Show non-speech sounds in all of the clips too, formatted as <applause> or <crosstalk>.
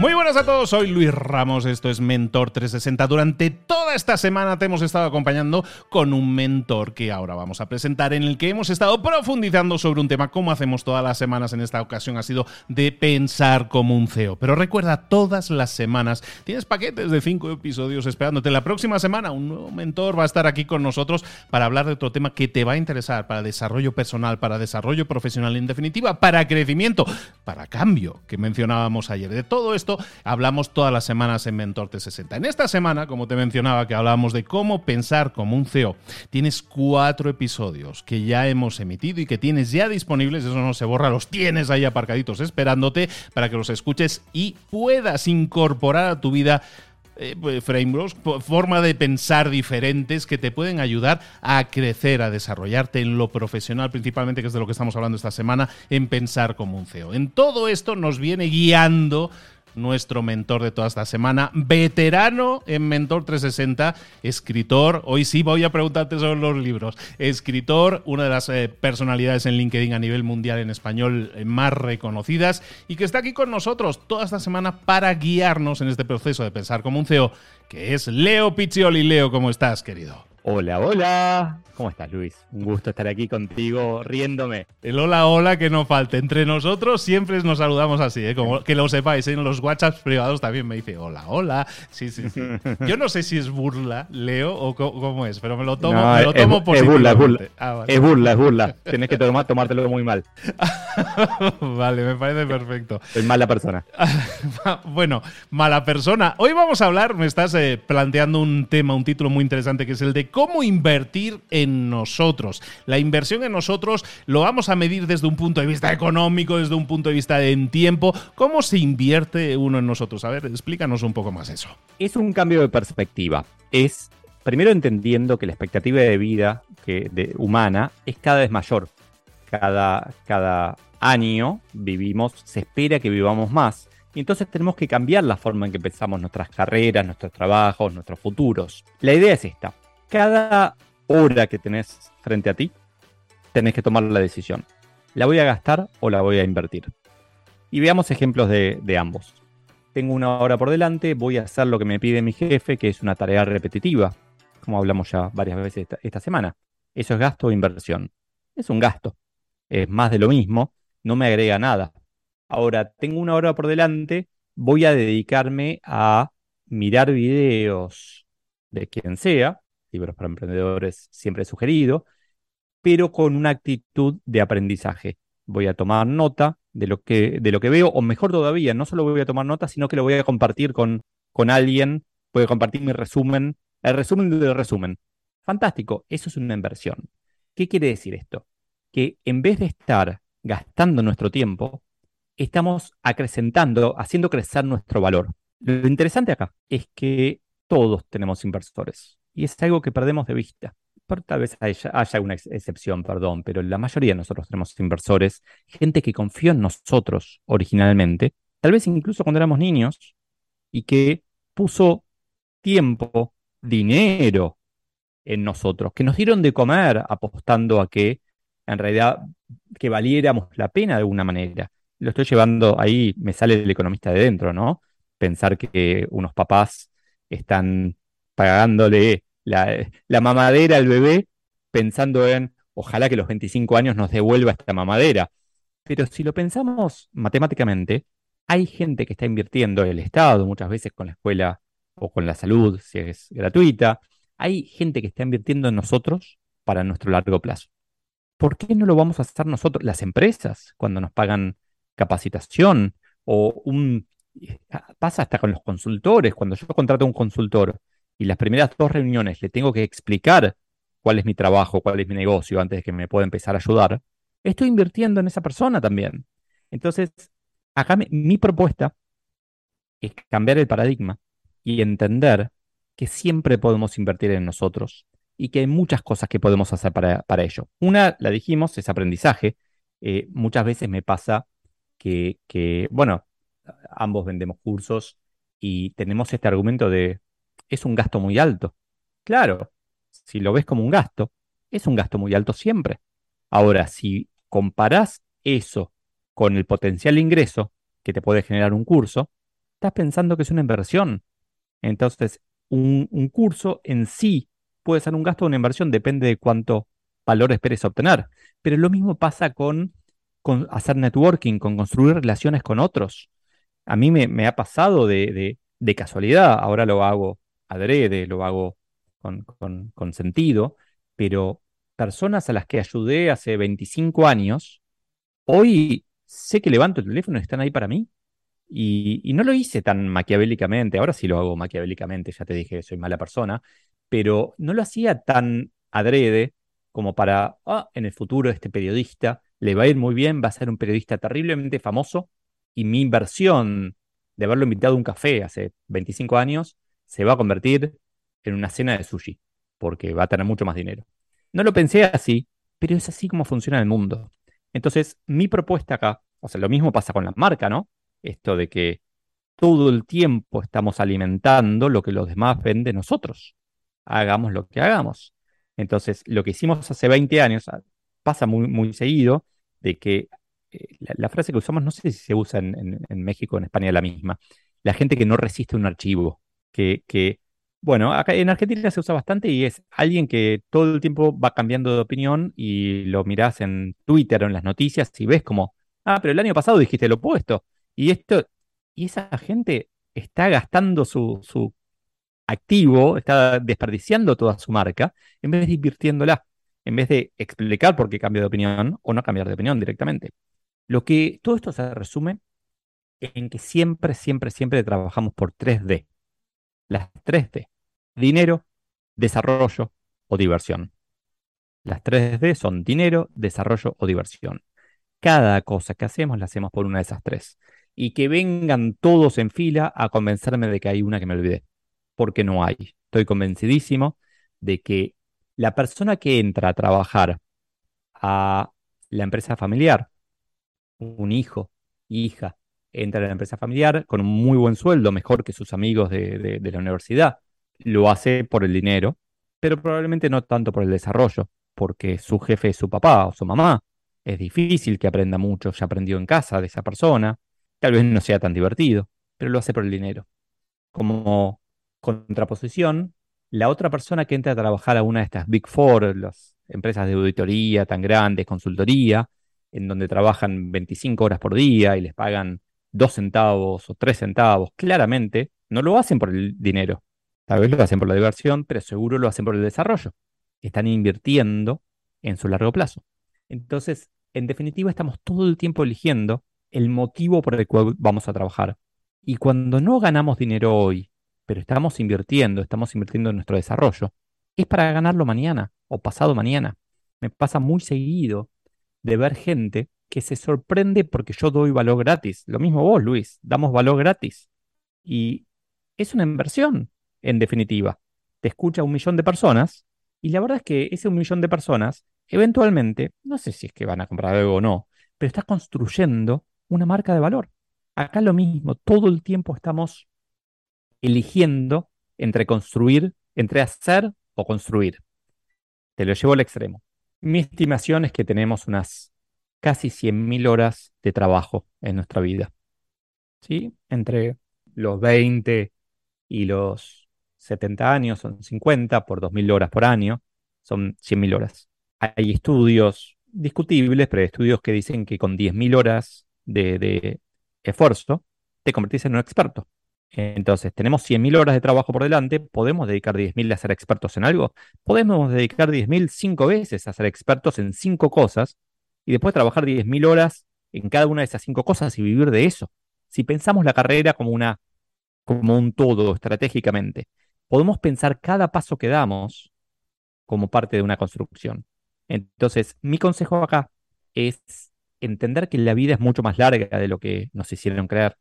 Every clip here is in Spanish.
Muy buenas a todos, soy Luis Ramos, esto es Mentor 360. Durante toda esta semana te hemos estado acompañando con un mentor que ahora vamos a presentar, en el que hemos estado profundizando sobre un tema, como hacemos todas las semanas en esta ocasión, ha sido de pensar como un CEO. Pero recuerda, todas las semanas tienes paquetes de cinco episodios esperándote. La próxima semana un nuevo mentor va a estar aquí con nosotros para hablar de otro tema que te va a interesar para desarrollo personal, para desarrollo profesional, en definitiva, para crecimiento, para cambio, que mencionábamos ayer. De todo esto hablamos todas las semanas en Mentor 360. En esta semana, como te mencionaba, que hablábamos de cómo pensar como un CEO, tienes cuatro episodios que ya hemos emitido y que tienes ya disponibles, eso no se borra, los tienes ahí aparcaditos esperándote para que los escuches y puedas incorporar a tu vida eh, pues, frameworks, forma de pensar diferentes que te pueden ayudar a crecer, a desarrollarte en lo profesional, principalmente, que es de lo que estamos hablando esta semana, en pensar como un CEO. En todo esto nos viene guiando nuestro mentor de toda esta semana, veterano en Mentor 360, escritor, hoy sí voy a preguntarte sobre los libros, escritor, una de las eh, personalidades en LinkedIn a nivel mundial en español eh, más reconocidas y que está aquí con nosotros toda esta semana para guiarnos en este proceso de pensar como un CEO, que es Leo Piccioli. Leo, ¿cómo estás, querido? Hola, hola. ¿Cómo estás, Luis? Un gusto estar aquí contigo riéndome. El hola, hola que no falte. Entre nosotros siempre nos saludamos así, ¿eh? Como que lo sepáis. ¿eh? En los WhatsApps privados también me dice hola, hola. Sí, sí, sí. <laughs> Yo no sé si es burla, Leo, o cómo es, pero me lo tomo, me lo tomo es, es burla, es burla. Ah, es burla, es burla. Tienes que tomar, tomártelo muy mal. <laughs> vale, me parece perfecto. Soy mala persona. <laughs> bueno, mala persona. Hoy vamos a hablar, me estás eh, planteando un tema, un título muy interesante que es el de cómo invertir en nosotros. La inversión en nosotros lo vamos a medir desde un punto de vista económico, desde un punto de vista en tiempo. ¿Cómo se invierte uno en nosotros? A ver, explícanos un poco más eso. Es un cambio de perspectiva. Es primero entendiendo que la expectativa de vida que, humana es cada vez mayor. Cada, cada año vivimos, se espera que vivamos más. Y entonces tenemos que cambiar la forma en que pensamos nuestras carreras, nuestros trabajos, nuestros futuros. La idea es esta cada hora que tenés frente a ti, tenés que tomar la decisión. ¿La voy a gastar o la voy a invertir? Y veamos ejemplos de, ambos. Tengo una hora por delante, voy a hacer lo que me pide mi jefe, que es una tarea repetitiva, como hablamos ya varias veces esta, semana. ¿Eso es gasto o inversión? Es un gasto. Es más de lo mismo, no me agrega nada. Ahora, tengo una hora por delante, voy a dedicarme a mirar videos de quien sea, libros para emprendedores siempre he sugerido, pero con una actitud de aprendizaje. Voy a tomar nota de lo que, de lo que veo, o mejor todavía, no solo voy a tomar notas, sino que lo voy a compartir con, con alguien, voy a compartir mi resumen, el resumen del resumen. Fantástico, eso es una inversión. ¿Qué quiere decir esto? Que en vez de estar gastando nuestro tiempo, estamos acrecentando, haciendo crecer nuestro valor. Lo interesante acá es que todos tenemos inversores y es algo que perdemos de vista. tal vez haya, haya, una excepción, perdón, pero la mayoría de nosotros tenemos inversores, gente que confió en nosotros originalmente, tal vez incluso cuando éramos niños, y que puso tiempo, dinero en nosotros, que nos dieron de comer apostando a que en realidad que valiéramos la pena de alguna manera. Lo estoy llevando ahí, me sale el economista de dentro, ¿no? Pensar que unos papás están pagándole la, mamadera al bebé pensando en, ojalá que los 25 años nos devuelva esta mamadera. Pero si lo pensamos matemáticamente, hay gente que está invirtiendo, el Estado muchas veces con la escuela o con la salud, si es gratuita, hay gente que está invirtiendo en nosotros para nuestro largo plazo. ¿Por qué no lo vamos a hacer nosotros, las empresas, cuando nos pagan capacitación o un... Pasa hasta con los consultores, cuando yo contrato a un consultor y las primeras dos reuniones le tengo que explicar cuál es mi trabajo, cuál es mi negocio antes de que me pueda empezar a ayudar, estoy invirtiendo en esa persona también. Entonces, acá mi propuesta es cambiar el paradigma y entender que siempre podemos invertir en nosotros y que hay muchas cosas que podemos hacer para, ello. Una, la dijimos, es aprendizaje. Eh, muchas veces me pasa que, bueno, ambos vendemos cursos y tenemos este argumento de, es un gasto muy alto. Claro, si lo ves como un gasto, es un gasto muy alto siempre. Ahora, si comparás eso con el potencial ingreso que te puede generar un curso, estás pensando que es una inversión. Entonces, un, curso en sí puede ser un gasto o una inversión, depende de cuánto valor esperes obtener. Pero lo mismo pasa con, con hacer networking, con construir relaciones con otros. A mí me, ha pasado de, casualidad, ahora lo hago adrede, lo hago con, con sentido, pero personas a las que ayudé hace 25 años, hoy sé que levanto el teléfono y están ahí para mí. Y, no lo hice tan maquiavélicamente, ahora sí lo hago maquiavélicamente, ya te dije que soy mala persona, pero no lo hacía tan adrede como para, ah, en el futuro este periodista le va a ir muy bien, va a ser un periodista terriblemente famoso y mi inversión de haberlo invitado a un café hace 25 años se va a convertir en una cena de sushi, porque va a tener mucho más dinero. No lo pensé así, pero es así como funciona el mundo. Entonces, mi propuesta acá, o sea, lo mismo pasa con la marca, ¿no? Esto de que todo el tiempo estamos alimentando lo que los demás ven de nosotros. Hagamos lo que hagamos. Entonces, lo que hicimos hace 20 años ah, pasa muy, seguido de que eh, la, frase que usamos, no sé si se usa en, México o en España la misma, la gente que no resiste un archivo, que, bueno, acá en Argentina se usa bastante y es alguien que todo el tiempo va cambiando de opinión y lo mirás en Twitter o en las noticias y ves como, ah, pero el año pasado dijiste lo opuesto. Y esto, y esa gente está gastando su, su activo, está desperdiciando toda su marca, en vez de invirtiéndola, en vez de explicar por qué cambia de opinión o no cambiar de opinión directamente. Lo que todo esto se resume en que siempre, siempre, siempre trabajamos por 3D. Las 3D. Dinero, desarrollo o diversión. Las 3D son dinero, desarrollo o diversión. Cada cosa que hacemos la hacemos por una de esas tres y que vengan todos en fila a convencerme de que hay una que me olvidé, porque no hay. Estoy convencidísimo de que la persona que entra a trabajar a la empresa familiar, un hijo, hija, entra a la empresa familiar con un muy buen sueldo, mejor que sus amigos de, de la universidad, lo hace por el dinero, pero probablemente no tanto por el desarrollo, porque su jefe es su papá o su mamá. Es difícil que aprenda mucho, ya aprendió en casa de esa persona, Tal vez no sea tan divertido, pero lo hace por el dinero. Como contraposición, la otra persona que entra a trabajar a una de estas Big Four, las empresas de auditoría tan grandes, consultoría, en donde trabajan 25 horas por día y les pagan 2 centavos o 3 centavos, claramente no lo hacen por el dinero. Tal vez lo hacen por la diversión, pero seguro lo hacen por el desarrollo. Están invirtiendo en su largo plazo. Entonces, en definitiva, estamos todo el tiempo eligiendo el motivo por el cual vamos a trabajar. Y cuando no ganamos dinero hoy, pero estamos invirtiendo, estamos invirtiendo en nuestro desarrollo, es para ganarlo mañana o pasado mañana. Me pasa muy seguido de ver gente que se sorprende porque yo doy valor gratis. Lo mismo vos, Luis, damos valor gratis. Y es una inversión, en definitiva. Te escucha un millón de personas y la verdad es que ese un millón de personas, eventualmente, no sé si es que van a comprar algo o no, pero estás construyendo una marca de valor. Acá lo mismo, todo el tiempo estamos eligiendo entre construir, entre hacer o construir. Te lo llevo al extremo. Mi estimación es que tenemos unas casi 100.000 horas de trabajo en nuestra vida. ¿Sí? Entre los 20 y los 70 años son 50 por 2.000 horas por año, son 100.000 horas. Hay estudios discutibles, pero hay estudios que dicen que con 10.000 horas de, esfuerzo te convertís en un experto. Entonces, tenemos 100.000 horas de trabajo por delante, ¿podemos dedicar 10.000 a ser expertos en algo? Podemos dedicar 10.000 cinco veces a ser expertos en cinco cosas y después trabajar 10.000 horas en cada una de esas cinco cosas y vivir de eso. Si pensamos la carrera como, una, como un todo estratégicamente, podemos pensar cada paso que damos como parte de una construcción. Entonces, mi consejo acá es entender que la vida es mucho más larga de lo que nos hicieron creer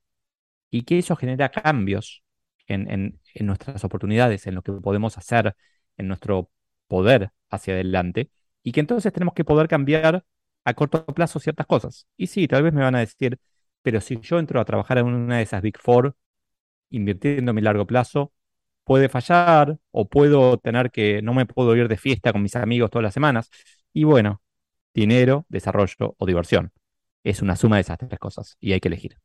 y que eso genera cambios en, nuestras oportunidades, en lo que podemos hacer, en nuestro poder hacia adelante y que entonces tenemos que poder cambiar a corto plazo ciertas cosas. Y sí, tal vez me van a decir, pero si yo entro a trabajar en una de esas Big Four, invirtiendo en mi largo plazo, puede fallar o puedo tener que, no me puedo ir de fiesta con mis amigos todas las semanas. Y bueno, dinero, desarrollo o diversión. Es una suma de esas tres cosas y hay que elegir.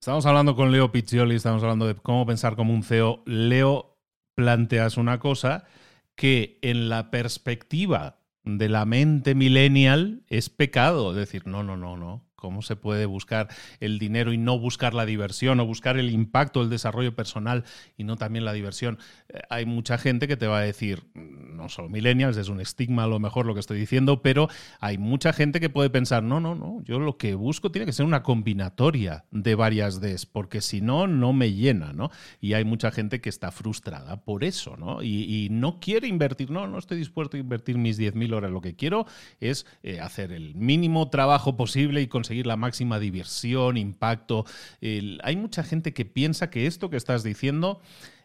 Estamos hablando con Leo Piccioli, estamos hablando de cómo pensar como un CEO. Leo, planteas una cosa que en la perspectiva de la mente millennial es pecado. Decir, no, no, no, no. ¿Cómo se puede buscar el dinero y no buscar la diversión o buscar el impacto, el desarrollo personal y no también la diversión? Eh, hay mucha gente que te va a decir, no solo millennials, es un estigma a lo mejor lo que estoy diciendo, pero hay mucha gente que puede pensar, no, no, no, yo lo que busco tiene que ser una combinatoria de varias Ds, porque si no, no me llena, ¿no? Y hay mucha gente que está frustrada por eso, ¿no? Y, no quiere invertir, no, no estoy dispuesto a invertir mis 10.000 horas, lo que quiero es eh, hacer el mínimo trabajo posible y conseguir la máxima diversión, impacto. hay mucha gente que piensa que esto que estás diciendo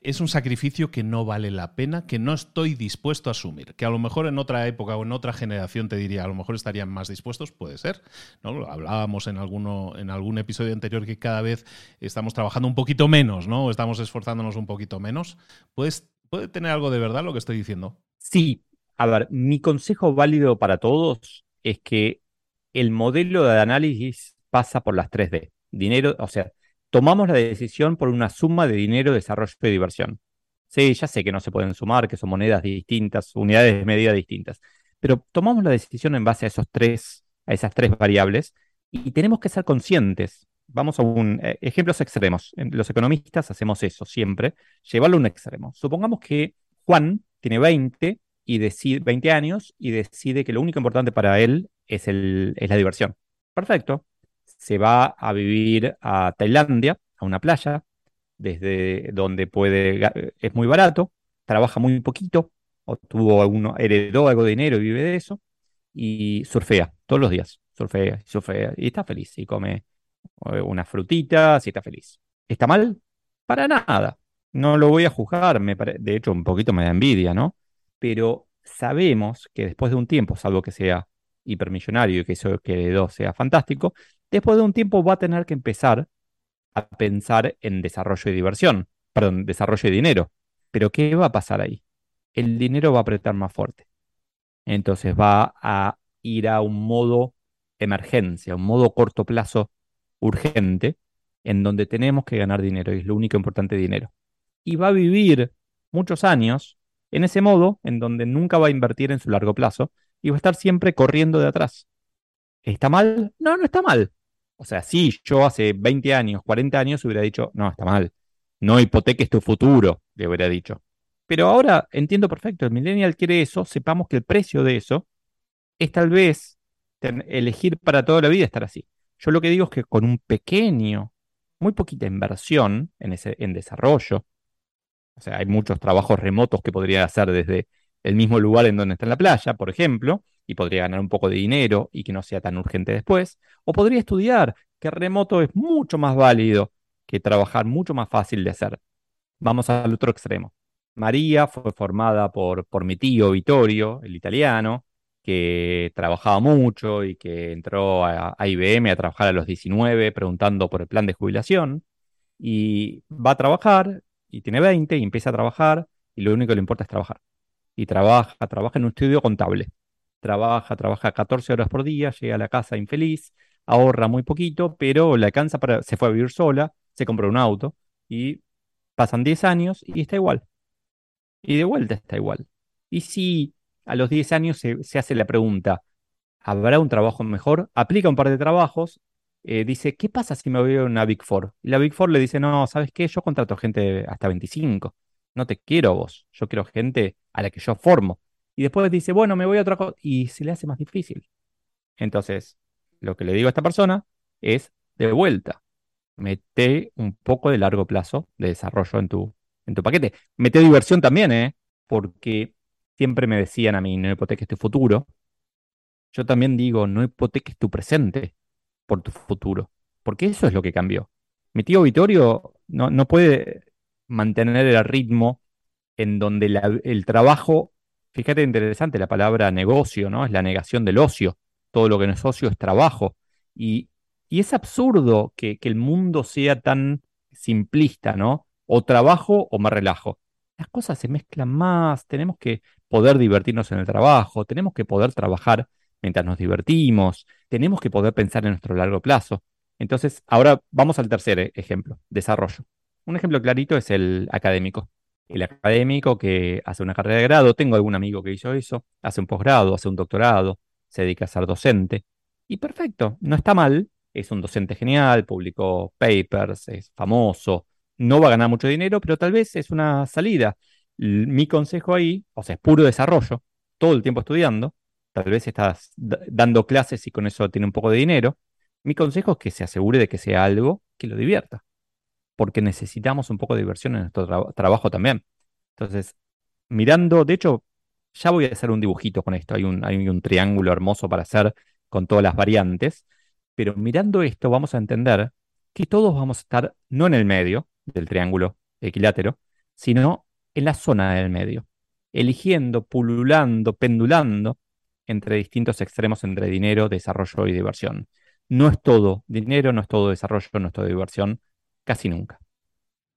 es un sacrificio que no vale la pena, que no estoy dispuesto a asumir. Que a lo mejor en otra época o en otra generación te diría, a lo mejor estarían más dispuestos, puede ser. ¿no? Hablábamos en, alguno, en algún episodio anterior que cada vez estamos trabajando un poquito menos, ¿no? Estamos esforzándonos un poquito menos. ¿Puedes, ¿Puede tener algo de verdad lo que estoy diciendo? Sí. A ver, mi consejo válido para todos es que el modelo de análisis pasa por las 3D. Dinero, o sea, tomamos la decisión por una suma de dinero, desarrollo y diversión. Sí, ya sé que no se pueden sumar, que son monedas distintas, unidades de medida distintas, pero tomamos la decisión en base a esos tres, a esas tres variables y tenemos que ser conscientes. Vamos a un eh, ejemplos extremos. Los economistas hacemos eso siempre, llevarlo a un extremo. Supongamos que Juan tiene 20 y decide 20 años y decide que lo único importante para él es, el, es la diversión. Perfecto se va a vivir a Tailandia, a una playa, desde donde puede, es muy barato, trabaja muy poquito, obtuvo alguno, heredó algo de dinero y vive de eso, y surfea todos los días, surfea, surfea, y está feliz, y come eh, unas frutitas y está feliz. ¿Está mal? Para nada. No lo voy a juzgar, me de hecho un poquito me da envidia, ¿no? Pero sabemos que después de un tiempo, salvo que sea hipermillonario y que eso que heredó sea fantástico, después de un tiempo va a tener que empezar a pensar en desarrollo y diversión, perdón, desarrollo de dinero. Pero ¿qué va a pasar ahí? El dinero va a apretar más fuerte. Entonces va a ir a un modo emergencia, un modo corto plazo urgente, en donde tenemos que ganar dinero y es lo único importante dinero. Y va a vivir muchos años en ese modo en donde nunca va a invertir en su largo plazo y va a estar siempre corriendo de atrás. ¿Está mal? No, no está mal. O sea, sí, yo hace 20 años, 40 años hubiera dicho, no, está mal. No hipoteques tu futuro, le hubiera dicho. Pero ahora entiendo perfecto, el millennial quiere eso, sepamos que el precio de eso es tal vez elegir para toda la vida estar así. Yo lo que digo es que con un pequeño, muy poquita inversión en, ese, en desarrollo, o sea, hay muchos trabajos remotos que podría hacer desde el mismo lugar en donde está en la playa, por ejemplo, y podría ganar un poco de dinero y que no sea tan urgente después, o podría estudiar, que remoto es mucho más válido que trabajar, mucho más fácil de hacer. Vamos al otro extremo. María fue formada por, por mi tío Vittorio, el italiano, que trabajaba mucho y que entró a, IBM a trabajar a los 19 preguntando por el plan de jubilación y va a trabajar y tiene 20 y empieza a trabajar y lo único que le importa es trabajar. Y trabaja, trabaja en un estudio contable. Trabaja, trabaja 14 horas por día, llega a la casa infeliz, ahorra muy poquito, pero le alcanza para, se fue a vivir sola, se compró un auto y pasan 10 años y está igual. Y de vuelta está igual. Y si a los 10 años se, hace la pregunta, ¿habrá un trabajo mejor? Aplica un par de trabajos, eh, dice, ¿qué pasa si me voy a una Big Four? Y la Big Four le dice, no, ¿sabes qué? Yo contrato gente hasta 25, no te quiero vos, yo quiero gente a la que yo formo. Y después dice, bueno, me voy a otra cosa, y se le hace más difícil. Entonces, lo que le digo a esta persona es, de vuelta, mete un poco de largo plazo de desarrollo en tu, en tu paquete. Mete diversión también, ¿eh? Porque siempre me decían a mí, no hipoteques tu futuro. Yo también digo, no hipoteques tu presente por tu futuro, porque eso es lo que cambió. Mi tío Vittorio no, no puede mantener el ritmo en donde el trabajo, fíjate interesante la palabra negocio, ¿no? Es la negación del ocio. Todo lo que no es ocio es trabajo. Y, y es absurdo que, que el mundo sea tan simplista, ¿no? O trabajo o me relajo. Las cosas se mezclan más, tenemos que poder divertirnos en el trabajo, tenemos que poder trabajar mientras nos divertimos, tenemos que poder pensar en nuestro largo plazo. Entonces, ahora vamos al tercer e-, ejemplo, desarrollo. Un ejemplo clarito es el académico. El académico que hace una carrera de grado, tengo algún amigo que hizo eso, hace un posgrado, hace un doctorado, se dedica a ser docente. Y perfecto, no está mal, es un docente genial, publicó papers, es famoso, no va a ganar mucho dinero, pero tal vez es una salida. Mi consejo ahí, o sea, es puro desarrollo, todo el tiempo estudiando, tal vez estás dando clases y con eso tiene un poco de dinero. Mi consejo es que se asegure de que sea algo que lo divierta, porque necesitamos un poco de diversión en nuestro trabajo también. Entonces, mirando, de hecho, ya voy a hacer un dibujito con esto, hay un, hay un triángulo hermoso para hacer con todas las variantes, pero mirando esto vamos a entender que todos vamos a estar no en el medio del triángulo equilátero, sino en la zona del medio, eligiendo, pululando, pendulando entre distintos extremos entre dinero, desarrollo y diversión. No es todo dinero, no es todo desarrollo, no es todo diversión, casi nunca.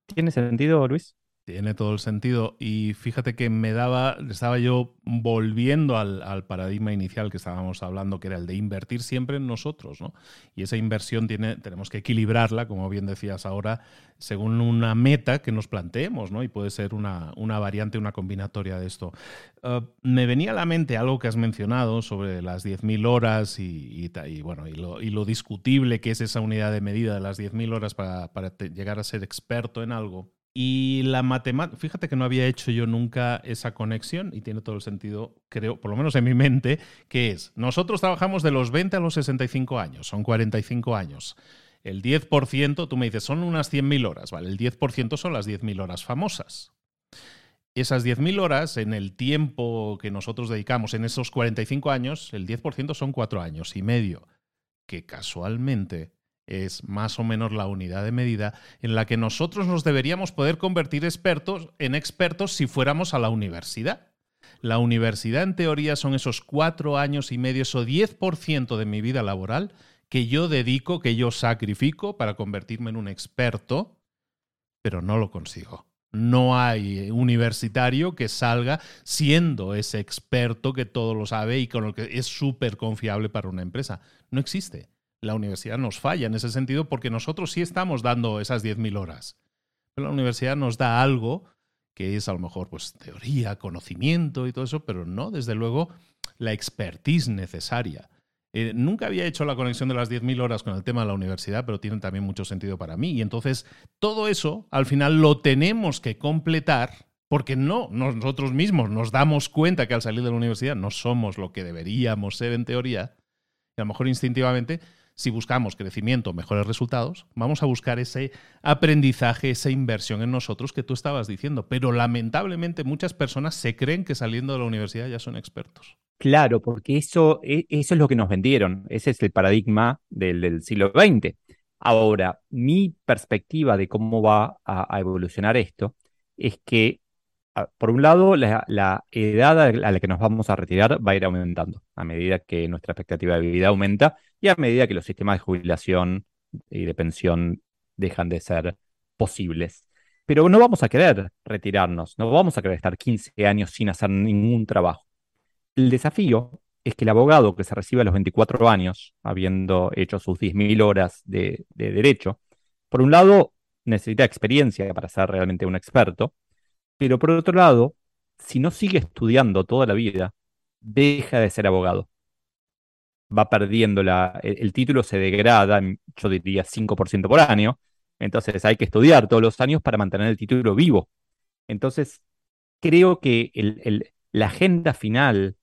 ¿Tiene sentido, Luis? Tiene todo el sentido. Y fíjate que me daba, estaba yo volviendo al, paradigma inicial que estábamos hablando, que era el de invertir siempre en nosotros, ¿no? Y esa inversión tiene, tenemos que equilibrarla, como bien decías ahora, según una meta que nos planteemos, ¿no? Y puede ser una, variante, una combinatoria de esto. Uh, me venía a la mente algo que has mencionado sobre las 10.000 horas y, bueno, y lo, discutible que es esa unidad de medida de las 10.000 horas para llegar a ser experto en algo. Y la matemática, fíjate que no había hecho yo nunca esa conexión y tiene todo el sentido, creo, por lo menos en mi mente, que es, nosotros trabajamos de los 20 a los 65 años, son 45 años. El 10%, tú me dices, son unas 100.000 horas, ¿vale? El 10% son las 10.000 horas famosas. Esas 10.000 horas, en el tiempo que nosotros dedicamos en esos 45 años, el 10% son 4 años y medio, que casualmente es más o menos la unidad de medida en la que nosotros nos deberíamos poder convertir expertos en expertos si fuéramos a la universidad. La universidad en teoría son esos cuatro años y medio, o 10% de mi vida laboral que yo dedico, que yo sacrifico para convertirme en un experto, pero no lo consigo. No hay universitario que salga siendo ese experto que todo lo sabe y con lo que es súper confiable para una empresa. No existe la universidad nos falla en ese sentido porque nosotros sí estamos dando esas 10.000 horas. Pero la universidad nos da algo que es a lo mejor pues teoría, conocimiento y todo eso, pero no, desde luego, la expertise necesaria. Eh, nunca había hecho la conexión de las 10.000 horas con el tema de la universidad, pero tiene también mucho sentido para mí. Y entonces, todo eso, al final, lo tenemos que completar porque no, nosotros mismos nos damos cuenta que al salir de la universidad no somos lo que deberíamos ser en teoría, y a lo mejor instintivamente si buscamos crecimiento, mejores resultados, vamos a buscar ese aprendizaje, esa inversión en nosotros que tú estabas diciendo. Pero lamentablemente muchas personas se creen que saliendo de la universidad ya son expertos. Claro, porque eso, e, eso es lo que nos vendieron. Ese es el paradigma del, siglo XX. Ahora, mi perspectiva de cómo va a evolucionar esto es que por un lado, la, edad a la que nos vamos a retirar va a ir aumentando a medida que nuestra expectativa de vida aumenta y a medida que los sistemas de jubilación y de pensión dejan de ser posibles. Pero no vamos a querer retirarnos, no vamos a querer estar 15 años sin hacer ningún trabajo. El desafío es que el abogado que se recibe a los 24 años, habiendo hecho sus 10.000 horas de derecho, por un lado necesita experiencia para ser realmente un experto, pero por otro lado, si no sigue estudiando toda la vida, deja de ser abogado. Va perdiendo la, el, título, se degrada, yo diría 5% por año. Entonces hay que estudiar todos los años para mantener el título vivo. Entonces, creo que la agenda final,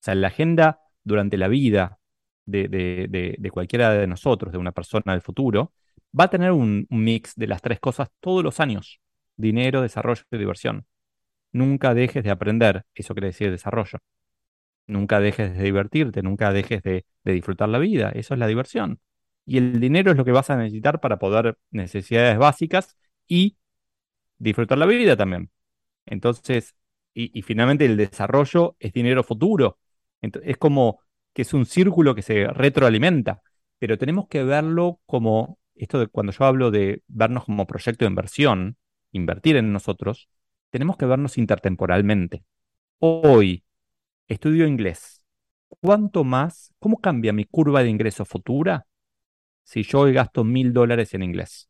o sea, la agenda durante la vida de, cualquiera de nosotros, de una persona del futuro, va a tener un mix de las tres cosas todos los años dinero, desarrollo y diversión. Nunca dejes de aprender, eso quiere decir desarrollo. Nunca dejes de divertirte, nunca dejes de, disfrutar la vida, eso es la diversión. Y el dinero es lo que vas a necesitar para poder necesidades básicas y disfrutar la vida también. Entonces, y, finalmente el desarrollo es dinero futuro. es como que es un círculo que se retroalimenta, pero tenemos que verlo como, esto de cuando yo hablo de vernos como proyecto de inversión, invertir en nosotros, tenemos que vernos intertemporalmente. Hoy estudio inglés. ¿Cuánto más? ¿Cómo cambia mi curva de ingreso futura si yo hoy gasto mil dólares en inglés?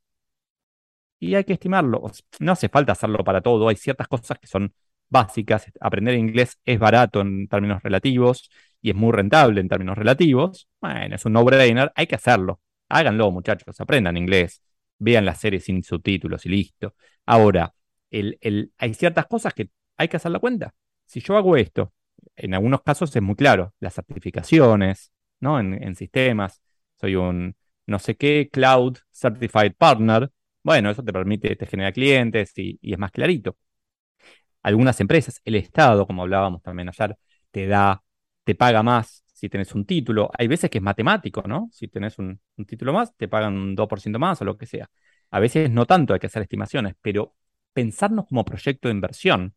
Y hay que estimarlo. No hace falta hacerlo para todo. Hay ciertas cosas que son básicas. Aprender inglés es barato en términos relativos y es muy rentable en términos relativos. Bueno, es un no-brainer. Hay que hacerlo. Háganlo, muchachos. Aprendan inglés vean la serie sin subtítulos y listo. Ahora, hay ciertas cosas que hay que hacer la cuenta. Si yo hago esto, en algunos casos es muy claro, las certificaciones, ¿no? En, sistemas, soy un no sé qué Cloud Certified Partner, bueno, eso te permite, te genera clientes y, es más clarito. Algunas empresas, el Estado, como hablábamos también ayer, te da, te paga más si tenés un título. Hay veces que es matemático, ¿no? Si tenés un, título más, te pagan un 2% más o lo que sea. A veces no tanto, hay que hacer estimaciones, pero pensarnos como proyecto de inversión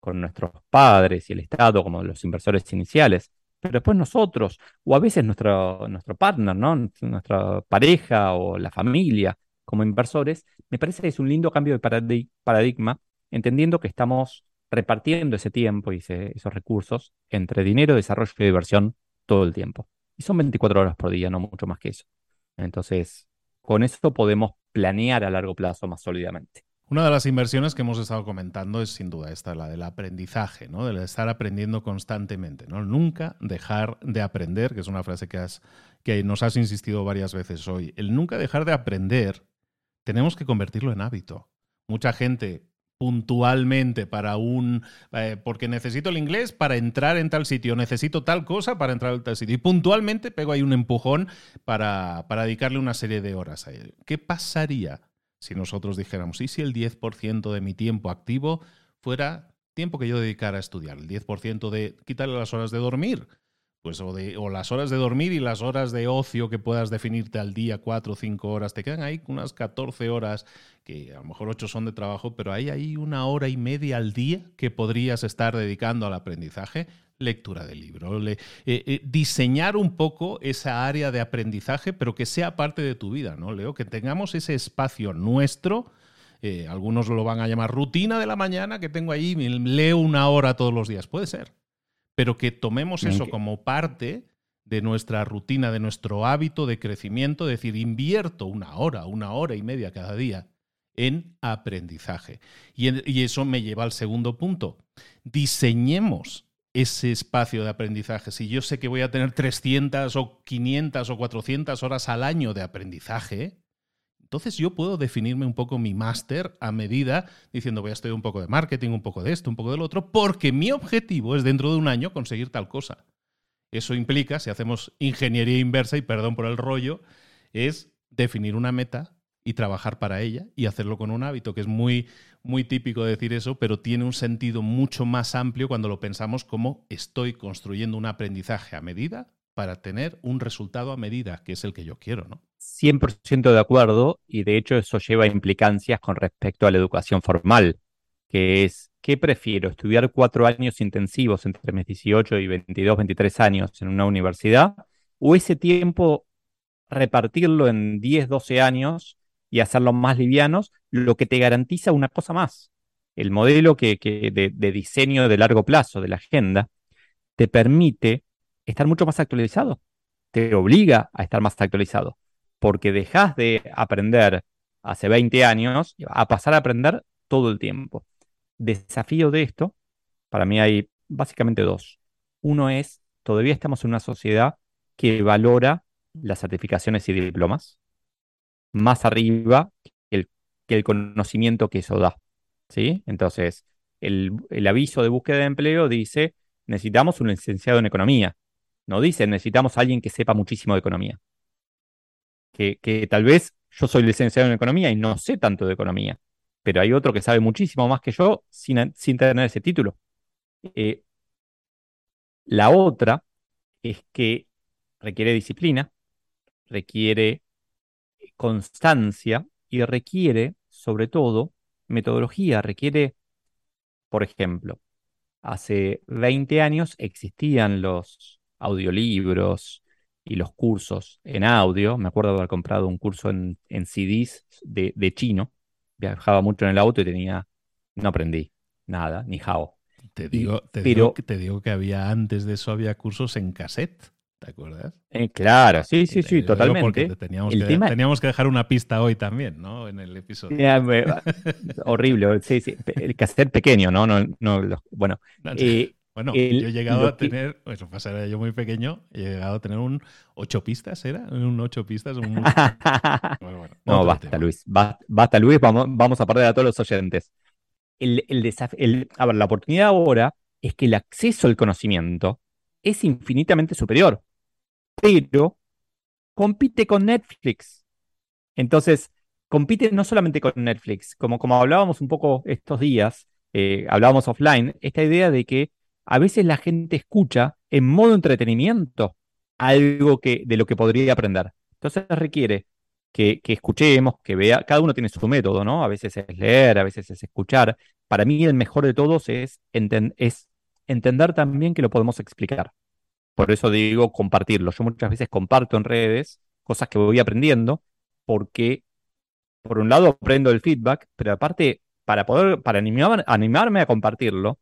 con nuestros padres y el Estado como los inversores iniciales, pero después nosotros, o a veces nuestro, nuestro partner, ¿no? Nuestra pareja o la familia como inversores, me parece que es un lindo cambio de paradigma, entendiendo que estamos repartiendo ese tiempo y esos recursos entre dinero, desarrollo y diversión todo el tiempo. Y son 24 horas por día, no mucho más que eso. Entonces, con eso podemos planear a largo plazo más sólidamente. Una de las inversiones que hemos estado comentando es sin duda esta, la del aprendizaje, ¿no? Del estar aprendiendo constantemente, ¿no? Nunca dejar de aprender, que es una frase que, has, que nos has insistido varias veces hoy. El nunca dejar de aprender, tenemos que convertirlo en hábito. Mucha gente puntualmente para un... Eh, porque necesito el inglés para entrar en tal sitio, necesito tal cosa para entrar en tal sitio. Y puntualmente pego ahí un empujón para, para dedicarle una serie de horas a ello. ¿Qué pasaría si nosotros dijéramos, ¿y si el 10% de mi tiempo activo fuera tiempo que yo dedicara a estudiar? El 10% de quitarle las horas de dormir pues o, de, o, las horas de dormir y las horas de ocio que puedas definirte al día, cuatro o cinco horas, te quedan ahí unas 14 horas, que a lo mejor ocho son de trabajo, pero hay ahí una hora y media al día que podrías estar dedicando al aprendizaje, lectura de libro, eh, eh, diseñar un poco esa área de aprendizaje, pero que sea parte de tu vida, ¿no, Leo? Que tengamos ese espacio nuestro. Eh, algunos lo van a llamar rutina de la mañana, que tengo ahí, leo una hora todos los días. Puede ser pero que tomemos eso como parte de nuestra rutina, de nuestro hábito de crecimiento, es decir, invierto una hora, una hora y media cada día en aprendizaje. Y, eso me lleva al segundo punto. Diseñemos ese espacio de aprendizaje. Si yo sé que voy a tener 300 o 500 o 400 horas al año de aprendizaje, entonces yo puedo definirme un poco mi máster a medida, diciendo voy a estudiar un poco de marketing, un poco de esto, un poco del otro, porque mi objetivo es dentro de un año conseguir tal cosa. Eso implica, si hacemos ingeniería inversa, y perdón por el rollo, es definir una meta y trabajar para ella y hacerlo con un hábito, que es muy, muy típico decir eso, pero tiene un sentido mucho más amplio cuando lo pensamos como estoy construyendo un aprendizaje a medida para tener un resultado a medida, que es el que yo quiero, ¿no? 100% de acuerdo y de hecho eso lleva implicancias con respecto a la educación formal, que es, ¿qué prefiero? ¿Estudiar cuatro años intensivos entre mis 18 y 22, 23 años en una universidad? ¿O ese tiempo repartirlo en 10, 12 años y hacerlos más livianos, lo que te garantiza una cosa más? El modelo que, de diseño de largo plazo de la agenda te permite estar mucho más actualizado, te obliga a estar más actualizado porque dejas de aprender hace 20 años a pasar a aprender todo el tiempo. Desafío de esto, para mí hay básicamente dos. Uno es, todavía estamos en una sociedad que valora las certificaciones y diplomas más arriba que el, conocimiento que eso da. ¿sí? Entonces, el, el aviso de búsqueda de empleo dice, necesitamos un licenciado en economía. No dice, necesitamos a alguien que sepa muchísimo de economía que, tal vez yo soy licenciado en economía y no sé tanto de economía, pero hay otro que sabe muchísimo más que yo sin, sin tener ese título. Eh, la otra es que requiere disciplina, requiere constancia y requiere, sobre todo, metodología, requiere, por ejemplo, hace 20 años existían los audiolibros, y los cursos en audio. Me acuerdo de haber comprado un curso en, en CDs de, de, chino. Viajaba mucho en el auto y tenía. No aprendí nada, ni how. Te digo, te, digo, te digo que había antes de eso había cursos en cassette. ¿Te acuerdas? Eh, claro, sí, sí, sí, totalmente. Teníamos que, teníamos que dejar una pista hoy también, ¿no? En el episodio. <laughs> horrible, sí, sí. El cassette pequeño, ¿no? no, no bueno, eh, bueno, yo he llegado a tener, eso pasará yo muy pequeño, he llegado a tener un ocho pistas, ¿era? Un ocho pistas. Un... <laughs> no, basta, Luis. Basta, Luis. Vamos, vamos a perder a todos los oyentes. El, el, a ver, la oportunidad ahora es que el acceso al conocimiento es infinitamente superior, pero compite con Netflix. Entonces, compite no solamente con Netflix, como, como hablábamos un poco estos días, eh, hablábamos offline, esta idea de que a veces la gente escucha en modo entretenimiento algo que, de lo que podría aprender. Entonces requiere que, escuchemos, que vea, cada uno tiene su método, ¿no? A veces es leer, a veces es escuchar. Para mí el mejor de todos es, es entender también que lo podemos explicar. Por eso digo compartirlo. Yo muchas veces comparto en redes cosas que voy aprendiendo porque, por un lado, aprendo el feedback, pero aparte, para poder, para animarme a compartirlo,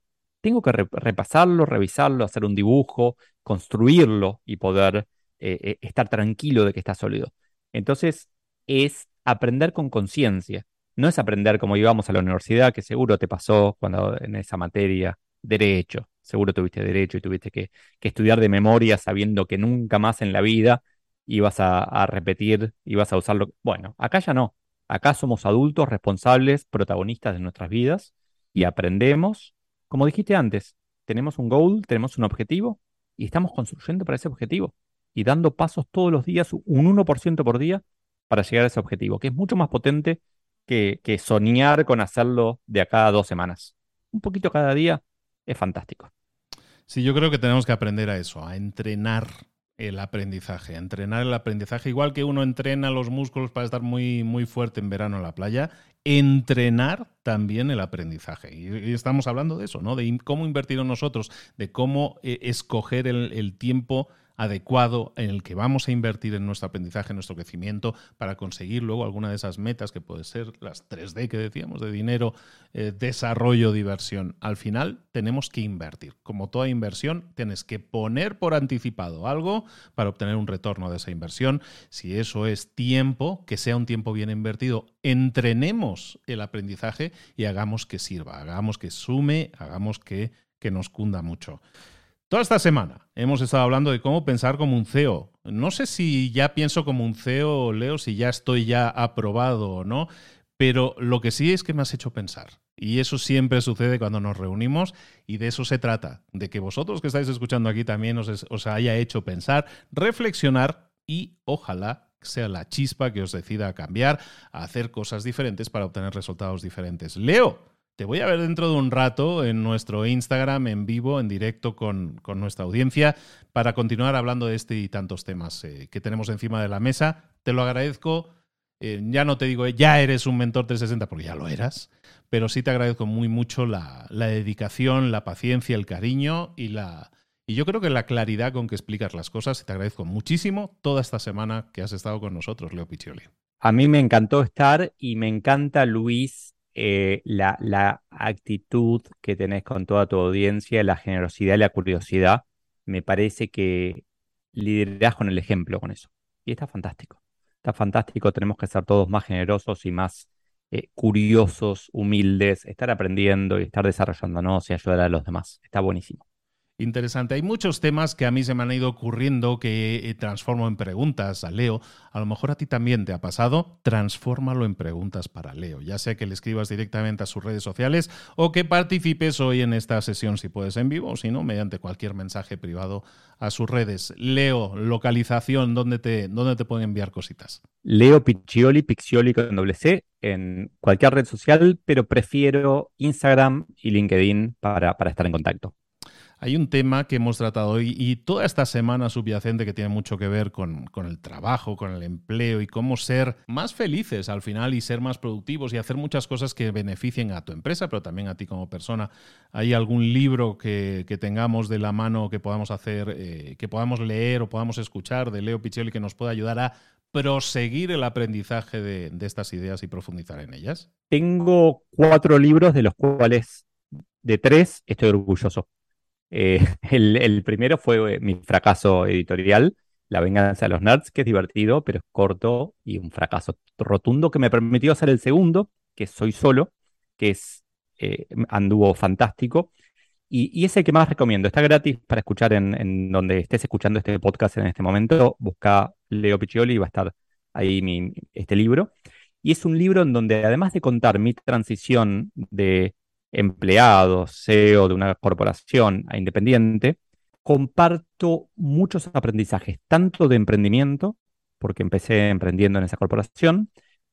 tengo que repasarlo, revisarlo, hacer un dibujo, construirlo y poder eh, eh, estar tranquilo de que está sólido. Entonces, es aprender con conciencia. No es aprender como íbamos a la universidad, que seguro te pasó cuando en esa materia, derecho. Seguro tuviste derecho y tuviste que, estudiar de memoria sabiendo que nunca más en la vida ibas a, a repetir, ibas a usarlo. Bueno, acá ya no. Acá somos adultos responsables, protagonistas de nuestras vidas y aprendemos como dijiste antes, tenemos un goal, tenemos un objetivo y estamos construyendo para ese objetivo y dando pasos todos los días, un 1% por día, para llegar a ese objetivo, que es mucho más potente que, soñar con hacerlo de acá a dos semanas. Un poquito cada día es fantástico. Sí, yo creo que tenemos que aprender a eso, a entrenar el aprendizaje, entrenar el aprendizaje, igual que uno entrena los músculos para estar muy, muy fuerte en verano en la playa, entrenar también el aprendizaje. Y, estamos hablando de eso, ¿no? De cómo invertir en nosotros, de cómo eh, escoger el, el tiempo adecuado en el que vamos a invertir en nuestro aprendizaje, en nuestro crecimiento, para conseguir luego alguna de esas metas que puede ser las 3D que decíamos, de dinero, eh, desarrollo, diversión. Al final tenemos que invertir. Como toda inversión, tienes que poner por anticipado algo para obtener un retorno de esa inversión. Si eso es tiempo, que sea un tiempo bien invertido, entrenemos el aprendizaje y hagamos que sirva, hagamos que sume, hagamos que, que nos cunda mucho. Toda esta semana hemos estado hablando de cómo pensar como un CEO. No sé si ya pienso como un CEO, Leo, si ya estoy ya aprobado o no, pero lo que sí es que me has hecho pensar. Y eso siempre sucede cuando nos reunimos y de eso se trata, de que vosotros que estáis escuchando aquí también os, os haya hecho pensar, reflexionar y ojalá sea la chispa que os decida a cambiar, a hacer cosas diferentes para obtener resultados diferentes. Leo, te voy a ver dentro de un rato en nuestro Instagram en vivo, en directo con, nuestra audiencia, para continuar hablando de este y tantos temas eh, que tenemos encima de la mesa. Te lo agradezco. Eh, ya no te digo, ya eres un mentor 360, porque ya lo eras, pero sí te agradezco muy mucho la, la dedicación, la paciencia, el cariño y la, y yo creo que la claridad con que explicas las cosas, te agradezco muchísimo toda esta semana que has estado con nosotros, Leo Piccioli. A mí me encantó estar y me encanta, Luis, eh, la, la, actitud que tenés con toda tu audiencia, la generosidad y la curiosidad. Me parece que liderás con el ejemplo con eso. Y está fantástico. Está fantástico. Tenemos que ser todos más generosos y más eh, curiosos, humildes, estar aprendiendo y estar desarrollándonos y ayudar a los demás. Está buenísimo. Interesante. Hay muchos temas que a mí se me han ido ocurriendo que eh, transformo en preguntas a Leo. A lo mejor a ti también te ha pasado. Transfórmalo en preguntas para Leo. Ya sea que le escribas directamente a sus redes sociales o que participes hoy en esta sesión si puedes en vivo o si no, mediante cualquier mensaje privado a sus redes. Leo, localización, ¿dónde te, dónde te pueden enviar cositas? Leo Piccioli, Piccioli con doble C, en cualquier red social, pero prefiero Instagram y LinkedIn para, para estar en contacto. Hay un tema que hemos tratado hoy y toda esta semana subyacente que tiene mucho que ver con, el trabajo, con el empleo y cómo ser más felices al final y ser más productivos y hacer muchas cosas que beneficien a tu empresa, pero también a ti como persona. ¿Hay algún libro que, tengamos de la mano que podamos hacer, eh, que podamos leer o podamos escuchar de Leo Piccioli que nos pueda ayudar a proseguir el aprendizaje de, de estas ideas y profundizar en ellas? Tengo cuatro libros de los cuales de tres estoy orgulloso. Eh, <laughs> el, primero fue eh, mi fracaso editorial, La venganza de los nerds, que es divertido, pero es corto y un fracaso rotundo que me permitió hacer el segundo, que Soy Solo, que es eh, anduvo fantástico. Y, es el que más recomiendo. Está gratis para escuchar en, donde estés escuchando este podcast en este momento. Busca Leo Piccioli y va a estar ahí este libro. Y es un libro en donde, además de contar mi transición de empleado, CEO de una corporación independiente, comparto muchos aprendizajes, tanto de emprendimiento, porque empecé emprendiendo en esa corporación,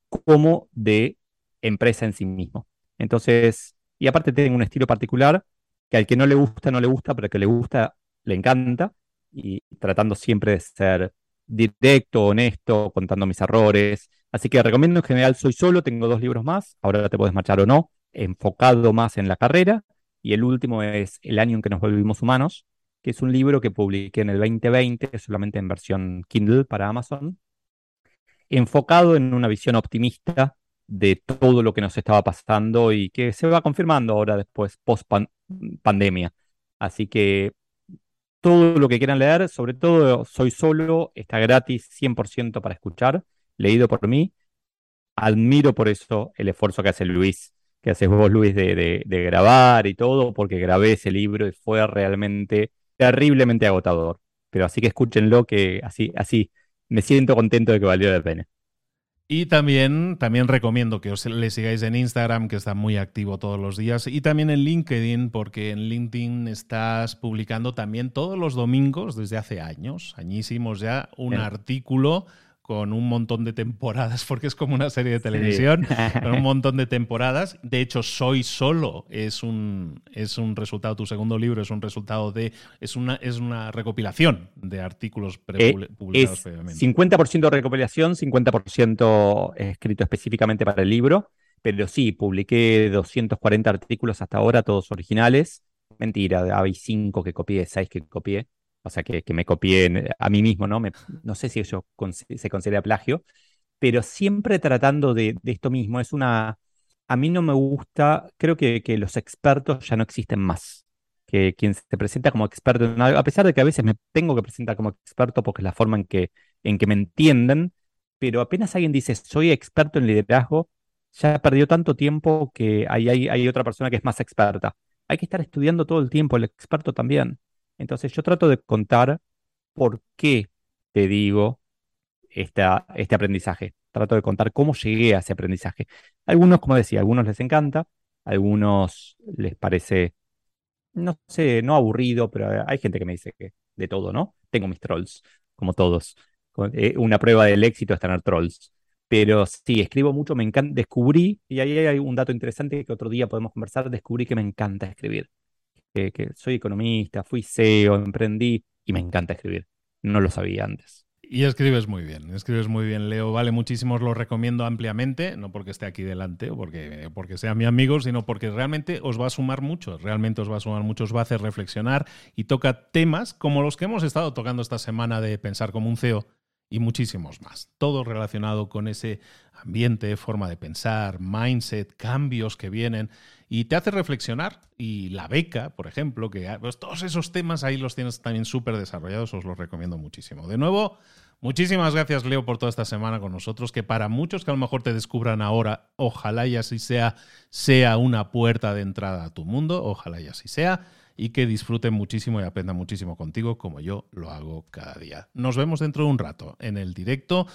como de empresa en sí mismo. Entonces, y aparte tengo un estilo particular que al que no le gusta, no le gusta, pero al que le gusta, le encanta, y tratando siempre de ser directo, honesto, contando mis errores. Así que recomiendo en general Soy Solo, tengo dos libros más, ahora te puedes marchar o no, enfocado más en la carrera. Y el último es El año en que nos volvimos humanos, que es un libro que publiqué en el 2020, solamente en versión Kindle para Amazon, enfocado en una visión optimista de todo lo que nos estaba pasando y que se va confirmando ahora después, post pandemia. Así que todo lo que quieran leer, sobre todo Soy Solo, está gratis 100% para escuchar, leído por mí. Admiro por eso el esfuerzo que hace Luis que haces vos, Luis, de, grabar y todo, porque grabé ese libro y fue realmente terriblemente agotador. Pero así que escúchenlo, que así, así me siento contento de que valió la pena. Y también, también recomiendo que os le sigáis en Instagram, que está muy activo todos los días, y también en LinkedIn, porque en LinkedIn estás publicando también todos los domingos, desde hace años, añísimos ya, un artículo con un montón de temporadas, <laughs> porque es como una serie de televisión, <laughs> con un montón de temporadas. De hecho, Soy Solo es un, es un resultado, tu segundo libro es un resultado de, es una, es una recopilación de artículos eh, publicados previamente. 50% recopilación, 50% escrito específicamente para el libro, pero sí, publiqué 240 artículos hasta ahora, todos originales. Mentira, hay 5 que copié, 6 que copié o sea, que, me copié a mí mismo, ¿no? no sé si eso se considera plagio, pero siempre tratando de, esto mismo. Es una. A mí no me gusta, creo que, los expertos ya no existen más. Que quien se presenta como experto en a pesar de que a veces me tengo que presentar como experto porque es la forma en que, en que me entienden, pero apenas alguien dice soy experto en liderazgo, ya perdió tanto tiempo que hay, hay otra persona que es más experta. Hay que estar estudiando todo el tiempo, el experto también. Entonces yo trato de contar por qué te digo este aprendizaje. Trato de contar cómo llegué a ese aprendizaje. Algunos, como decía, algunos les encanta, algunos les parece, no sé, no aburrido, pero hay gente que me dice que de todo, ¿no? Tengo mis trolls, como todos. Eh, una prueba del éxito es tener trolls. Pero sí, escribo mucho, me encanta, descubrí, y ahí hay un dato interesante que otro día podemos conversar, descubrí que me encanta escribir. Que soy economista, fui CEO, emprendí y me encanta escribir. No lo sabía antes. Y escribes muy bien, escribes muy bien, Leo. Vale, muchísimos lo recomiendo ampliamente, no porque esté aquí delante o porque, porque sea mi amigo, sino porque realmente os va a sumar mucho, realmente os va a sumar mucho, os va a hacer reflexionar y toca temas como los que hemos estado tocando esta semana de pensar como un CEO y muchísimos más. Todo relacionado con ese ambiente, forma de pensar, mindset, cambios que vienen y te hace reflexionar. Y la beca, por ejemplo, que ah, pues todos esos temas ahí los tienes también súper desarrollados, os los recomiendo muchísimo. De nuevo, muchísimas gracias Leo por toda esta semana con nosotros, que para muchos que a lo mejor te descubran ahora, ojalá y así sea, sea una puerta de entrada a tu mundo, ojalá y así sea y que disfruten muchísimo y aprendan muchísimo contigo como yo lo hago cada día. Nos vemos dentro de un rato en el directo.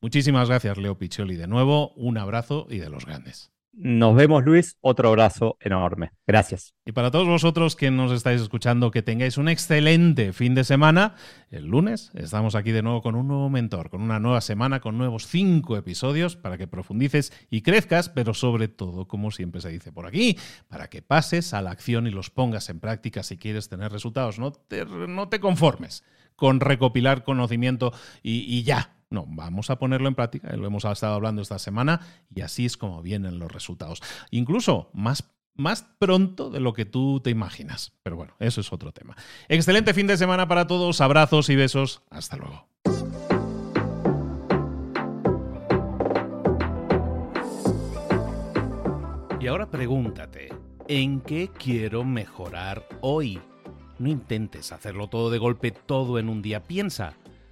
Muchísimas gracias, Leo Piccioli, de nuevo. Un abrazo y de los grandes. Nos vemos, Luis. Otro abrazo enorme. Gracias. Y para todos vosotros que nos estáis escuchando, que tengáis un excelente fin de semana. El lunes estamos aquí de nuevo con un nuevo mentor, con una nueva semana, con nuevos cinco episodios para que profundices y crezcas, pero sobre todo, como siempre se dice por aquí, para que pases a la acción y los pongas en práctica si quieres tener resultados. No te, conformes con recopilar conocimiento y ya no, vamos a ponerlo en práctica, lo hemos estado hablando esta semana y así es como vienen los resultados. Incluso más más pronto de lo que tú te imaginas. Pero bueno, eso es otro tema. Excelente fin de semana para todos, abrazos y besos. Hasta luego. Y ahora pregúntate, ¿en qué quiero mejorar hoy? No intentes hacerlo todo de golpe, todo en un día. Piensa,